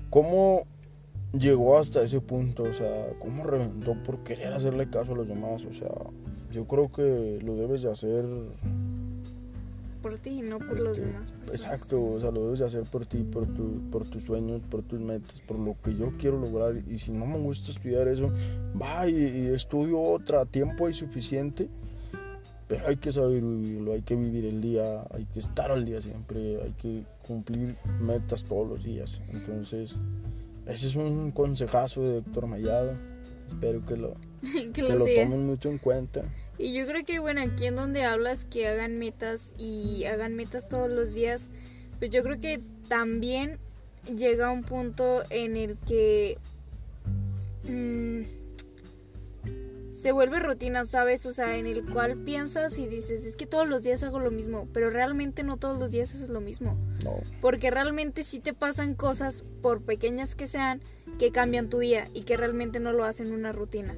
S2: cómo llegó hasta ese punto, o sea, cómo reventó por querer hacerle caso a los demás. O sea, yo creo que lo debes de hacer
S1: Por ti, no por los
S2: este,
S1: demás. personas.
S2: Exacto, o sea, lo debes de hacer por ti, por, tu, por tus sueños, por tus metas, por lo que yo quiero lograr. Y si no me gusta estudiar eso, va y, y estudio otra, tiempo hay suficiente. Pero hay que saber vivirlo, hay que vivir el día, hay que estar al día siempre, hay que cumplir metas todos los días. Entonces, ese es un consejazo de Héctor Mellado. Espero que lo,
S1: que [laughs]
S2: que
S1: lo
S2: lo
S1: siga.
S2: tomen mucho en cuenta.
S1: Y yo creo que, bueno, aquí en donde hablas que hagan metas y hagan metas todos los días, pues yo creo que también llega un punto en el que mm, se vuelve rutina, ¿sabes? O sea, en el cual piensas y dices, es que todos los días hago lo mismo, pero realmente no todos los días haces lo mismo.
S2: No,
S1: Porque realmente sí te pasan cosas, por pequeñas que sean, que cambian tu día y que realmente no lo hacen una rutina.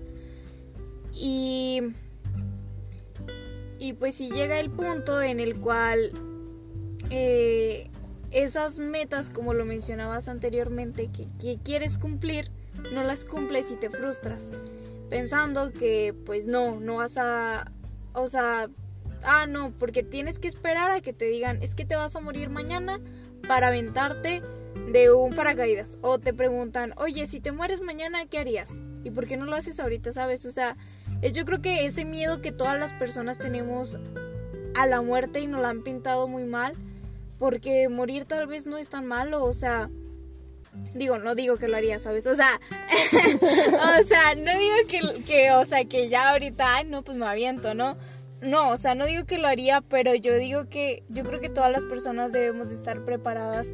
S1: Y. Y pues si llega el punto en el cual eh, esas metas, como lo mencionabas anteriormente, que, que quieres cumplir, no las cumples y te frustras. Pensando que pues no, no vas a... O sea, ah, no, porque tienes que esperar a que te digan, es que te vas a morir mañana para aventarte de un paracaídas. O te preguntan, oye, si te mueres mañana, ¿qué harías? ¿Y por qué no lo haces ahorita, sabes? O sea, yo creo que ese miedo que todas las personas tenemos a la muerte y nos la han pintado muy mal, porque morir tal vez no es tan malo, o sea... Digo, no digo que lo haría, ¿sabes? O sea, [laughs] o sea, no digo que, que, o sea, que ya ahorita, no, pues me aviento, ¿no? No, o sea, no digo que lo haría, pero yo digo que yo creo que todas las personas debemos de estar preparadas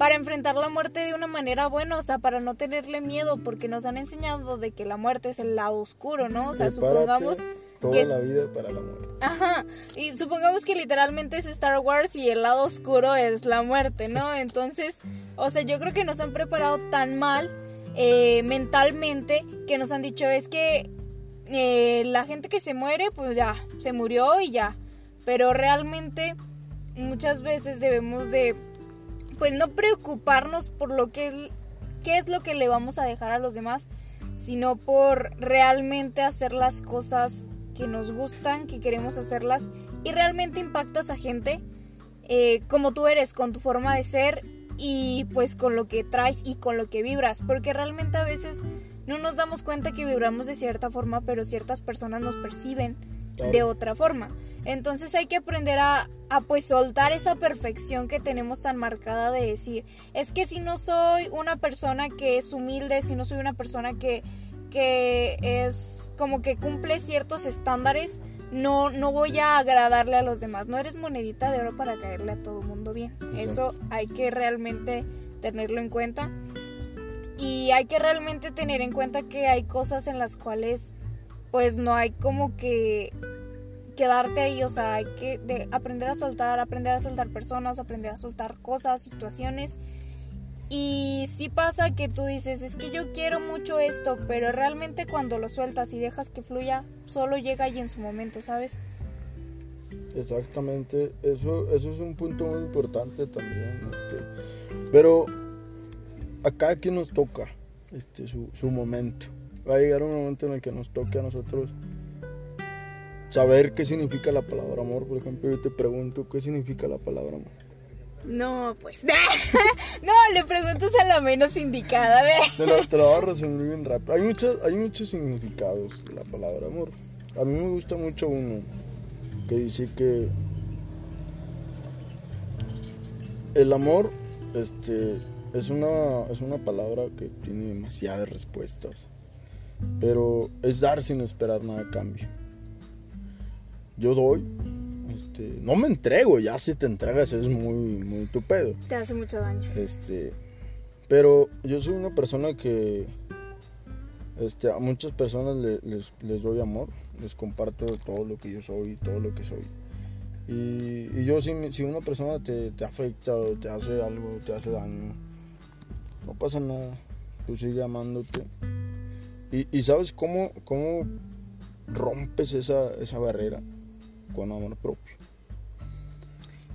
S1: para enfrentar la muerte de una manera buena, o sea, para no tenerle miedo, porque nos han enseñado de que la muerte es el lado oscuro, ¿no? O sea,
S2: prepárate
S1: supongamos
S2: toda
S1: que es-
S2: la vida para la muerte.
S1: Ajá, y supongamos que literalmente es Star Wars y el lado oscuro es la muerte, ¿no? [laughs] Entonces, o sea, yo creo que nos han preparado tan mal eh, mentalmente que nos han dicho es que eh, la gente que se muere, pues ya, se murió y ya. Pero realmente muchas veces debemos de, pues no preocuparnos por lo que, qué es lo que le vamos a dejar a los demás, sino por realmente hacer las cosas que nos gustan, que queremos hacerlas y realmente impactas a gente eh, como tú eres, con tu forma de ser y pues con lo que traes y con lo que vibras, porque realmente a veces no nos damos cuenta que vibramos de cierta forma, pero ciertas personas nos perciben. De otra forma. Entonces hay que aprender a, a pues soltar esa perfección que tenemos tan marcada de decir, es que si no soy una persona que es humilde, si no soy una persona que, que es como que cumple ciertos estándares, no, no voy a agradarle a los demás. No eres monedita de oro para caerle a todo mundo bien. Eso hay que realmente tenerlo en cuenta. Y hay que realmente tener en cuenta que hay cosas en las cuales pues no hay como que quedarte ahí, o sea, hay que de- aprender a soltar, aprender a soltar personas, aprender a soltar cosas, situaciones. Y sí pasa que tú dices, es que yo quiero mucho esto, pero realmente cuando lo sueltas y dejas que fluya, solo llega ahí en su momento, ¿sabes?
S2: Exactamente, eso, eso es un punto muy importante también. Este, pero a cada quien nos toca este, su, su momento. Va a llegar un momento en el que nos toque a nosotros saber qué significa la palabra amor. Por ejemplo, yo te pregunto, ¿qué significa la palabra amor?
S1: No, pues. [laughs] no, le preguntas a la menos indicada, ve.
S2: Te lo, te lo voy a resumir bien rápido. Hay, muchas, hay muchos significados de la palabra amor. A mí me gusta mucho uno que dice que el amor este, es una, es una palabra que tiene demasiadas respuestas, pero es dar sin esperar nada a cambio. Yo doy, este, no me entrego, ya si te entregas es muy, muy tu pedo.
S1: Te hace mucho daño.
S2: Este, pero yo soy una persona que este, a muchas personas le- les, les doy amor, les comparto todo lo que yo soy, todo lo que soy. Y, y yo, si, si una persona te, te afecta o te hace algo, te hace daño, no pasa nada, tú sigue amándote. Y, y sabes cómo, cómo rompes esa, esa barrera con amor propio.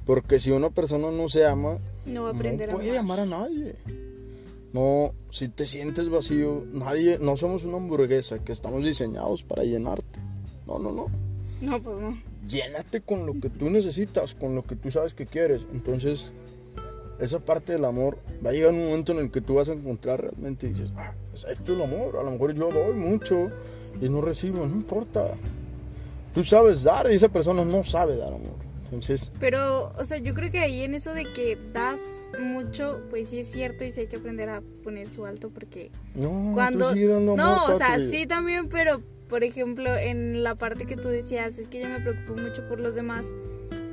S2: Porque si una persona no se ama,
S1: No va a aprender
S2: no
S1: a
S2: puede
S1: amar.
S2: amar a nadie. No, si te sientes vacío, nadie, no somos una hamburguesa que estamos diseñados para llenarte. No, no, no.
S1: No, pues no.
S2: Llénate con lo que tú necesitas, con lo que tú sabes que quieres. Entonces, esa parte del amor va a llegar un momento en el que tú vas a encontrar realmente y dices, ah, es esto el amor. A lo mejor yo doy mucho y no recibo, no importa. Tú sabes dar y esa persona no sabe dar amor. Entonces,
S1: Pero, o sea, yo creo que ahí en eso de que das mucho, pues sí es cierto y sí hay que aprender a poner su alto porque
S2: no,
S1: cuando
S2: tú dando amor.
S1: no, o sea, sí también, pero por ejemplo, en la parte que tú decías, es que yo me preocupo mucho por los demás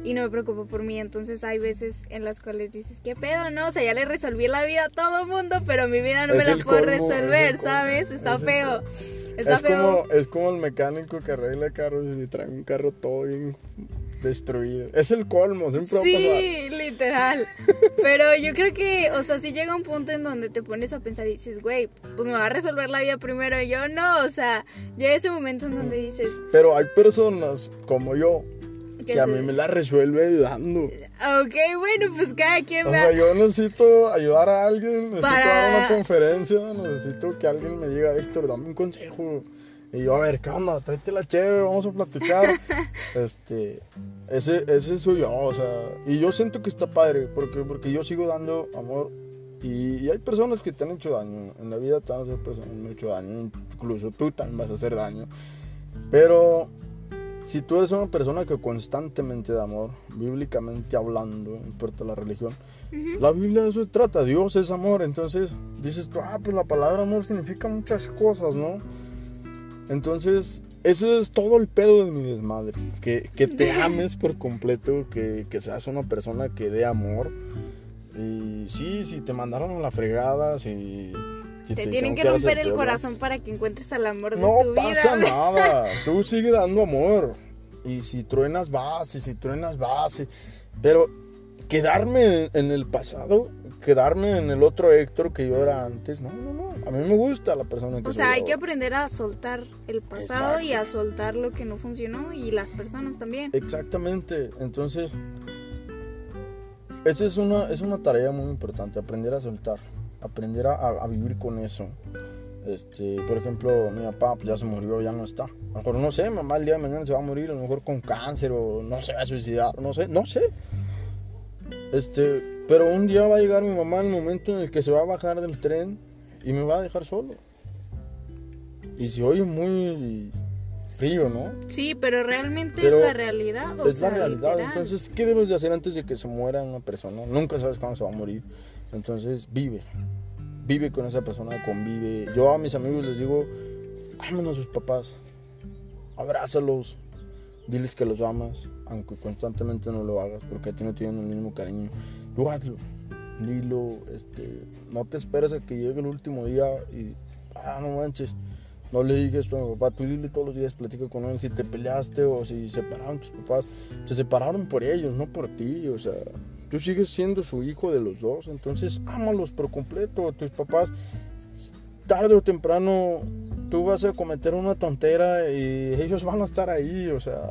S1: y no me preocupo por mí, entonces hay veces en las cuales dices, ¿qué pedo? No, o sea, ya le resolví la vida a todo mundo, pero mi vida no me la puedo
S2: colmo, es el
S1: resolver,
S2: colmo,
S1: ¿sabes? Está
S2: es
S1: feo. Está
S2: es
S1: feo.
S2: como, es como el mecánico que arregla carros y trae un carro todo bien destruido. Es el colmo, siempre.
S1: Sí, literal. [laughs] Pero yo creo que, o sea, si llega un punto en donde te pones a pensar y dices, güey, pues me va a resolver la vida primero. Y yo no, o sea, llega ese momento en donde dices,
S2: Pero hay personas como yo
S1: que
S2: a
S1: se-
S2: mí me la resuelve ayudando.
S1: Ok, bueno, pues cada quien
S2: O
S1: va.
S2: sea, yo necesito ayudar a alguien, necesito
S1: Para-
S2: dar una conferencia, necesito que alguien me diga, Héctor, dame un consejo. Y yo, a ver, ¿qué onda? Tráete la chévere, vamos a platicar. [laughs] este, ese, ese soy yo, o sea, y yo siento que está padre, porque, porque yo sigo dando amor. Y, y hay personas que te han hecho daño, en la vida te hacer personas que han hecho daño, incluso tú también vas a hacer daño. Pero si tú eres una persona que constantemente da amor, bíblicamente hablando, no importa la religión, la Biblia de eso trata, Dios es amor, entonces dices ah, pues la palabra amor significa muchas cosas, ¿no? Entonces, ese es todo el pedo de mi desmadre, que, que te [laughs] ames por completo, que, que seas una persona que dé amor. Y sí, si te mandaron a la fregada, si...
S1: Te tienen que romper el corazón para que encuentres al amor de
S2: no
S1: tu
S2: pasa
S1: vida.
S2: nada. [laughs] Tú sigue dando amor. Y si truenas vas, y si truenas vas. y- Pero quedarme en el pasado, quedarme en el otro Héctor que yo era antes, no, no, no. A mí me gusta la persona que
S1: O
S2: soy
S1: sea, hay que aprender a soltar el pasado y a soltar lo que no funcionó y las personas también.
S2: Exactamente. Entonces, esa es una, es una tarea muy importante, aprender a soltar, aprender a, a- vivir con eso. Este, por ejemplo, mi papá pues, ya se murió, ya no está. A lo mejor no sé, mamá el día de mañana se va a morir, a lo mejor con cáncer o no se va a suicidar, no sé, no sé. Este, pero un día va a llegar mi mamá en el momento en el que se va a bajar del tren y me va a dejar solo. Y se oye muy frío, ¿no?
S1: Sí, pero realmente
S2: Pero
S1: es la realidad. O
S2: es
S1: sea,
S2: la realidad.
S1: literal.
S2: Entonces, ¿qué debes de hacer antes de que se muera una persona? Nunca sabes cuándo se va a morir. Entonces, vive. Vive con esa persona, convive. Yo a mis amigos les digo, amen a sus papás. Abrázalos. Diles que los amas, aunque constantemente no lo hagas, porque a ti no tienen el mismo cariño. Tú. Dilo, este, no te esperes a que llegue el último día y, ah, no manches. No le digas a tu papá, tú dile todos los días, platica con él si te peleaste o si separaron tus papás. Se separaron por ellos, no por ti. O sea, tú sigues siendo su hijo de los dos. Entonces, ámalos por completo. Tus papás, tarde o temprano, tú vas a cometer una tontera y ellos van a estar ahí. O sea,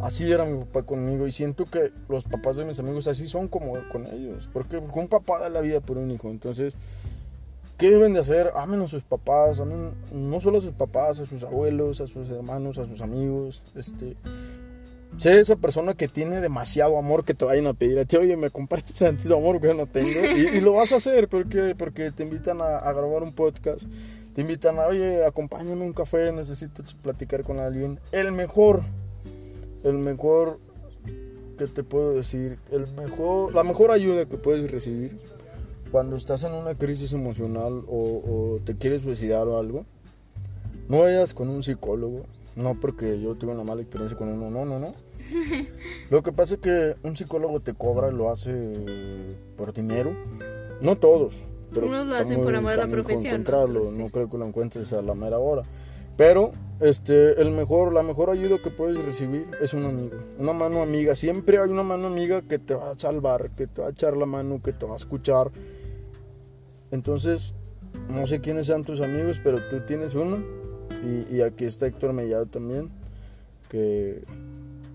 S2: así era mi papá conmigo. Y siento que los papás de mis amigos así son como con ellos. Porque un papá da la vida por un hijo. Entonces, ¿Qué deben de hacer? Amen a sus papás, amen no solo a sus papás, a sus abuelos, a sus hermanos, a sus amigos. Este, sé esa persona que tiene demasiado amor que te vayan a pedir a ti, oye, me compartes ese sentido amor que yo no tengo. [laughs] Y, y lo vas a hacer porque, porque te invitan a, a grabar un podcast, te invitan a, oye, acompáñame a un café, necesito platicar con alguien. El mejor, el mejor que te puedo decir, el mejor, la mejor ayuda que puedes recibir cuando estás en una crisis emocional o, o te quieres suicidar o algo, no vayas con un psicólogo, no porque yo tuve una mala experiencia con uno, no, no, no. [laughs] Lo que pasa es que un psicólogo te cobra y lo hace por dinero. No todos.
S1: Pero Unos lo hacen por amor a la profesión.
S2: No creo que lo encuentres a la mera hora. Pero este, el mejor, la mejor ayuda que puedes recibir es un amigo, una mano amiga. Siempre hay una mano amiga que te va a salvar, que te va a echar la mano, que te va a escuchar. Entonces, no sé quiénes sean tus amigos, pero tú tienes uno. Y, y aquí está Héctor Mellado también, que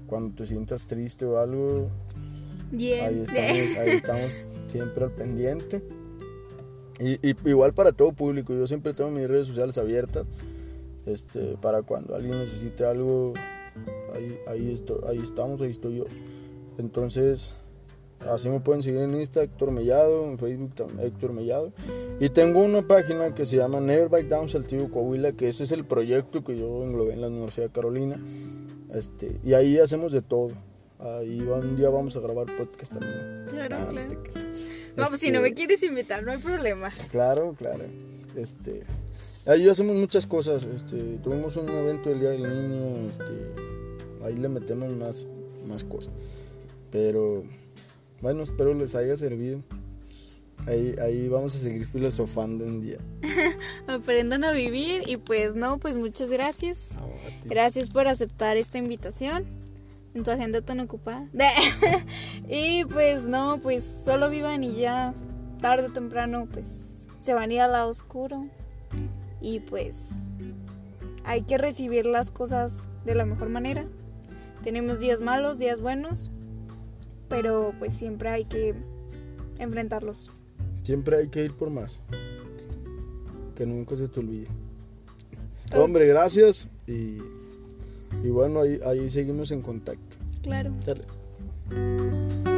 S2: cuando te sientas triste o algo, ahí, estamos, ahí [laughs] estamos siempre al pendiente. Y, igual para todo público, yo siempre tengo mis redes sociales abiertas. Este, para cuando alguien necesite algo, ahí, ahí, ahí estamos, ahí estoy yo. Entonces, así me pueden seguir en Insta, Héctor Mellado, en Facebook también, Héctor Mellado. Y tengo una página que se llama Never Bike Down Saltillo Coahuila, que ese es el proyecto que yo englobé en la Universidad de Carolina. Este, y ahí hacemos de todo. Ahí un día vamos a grabar podcast también.
S1: Claro, ah, claro. Vamos, si no me este, quieres invitar, no hay problema.
S2: Claro, claro. Este, ahí hacemos muchas cosas. Este, tuvimos un evento el Día del Niño. Este, ahí le metemos más, más cosas. Pero, bueno, espero les haya servido. Ahí, ahí vamos a seguir filosofando un día. [laughs]
S1: Aprendan a vivir y pues no, pues muchas gracias. gracias por aceptar esta invitación en tu agenda tan ocupada. [laughs] y pues no, pues solo vivan y ya tarde o temprano pues se van a ir al lado oscuro. Y pues hay que recibir las cosas de la mejor manera. Tenemos días malos, días buenos, pero pues siempre hay que enfrentarlos.
S2: Siempre hay que ir por más. Que nunca se te olvide. Hombre, gracias. Y, y bueno, ahí, ahí seguimos en contacto.
S1: Claro. Dale.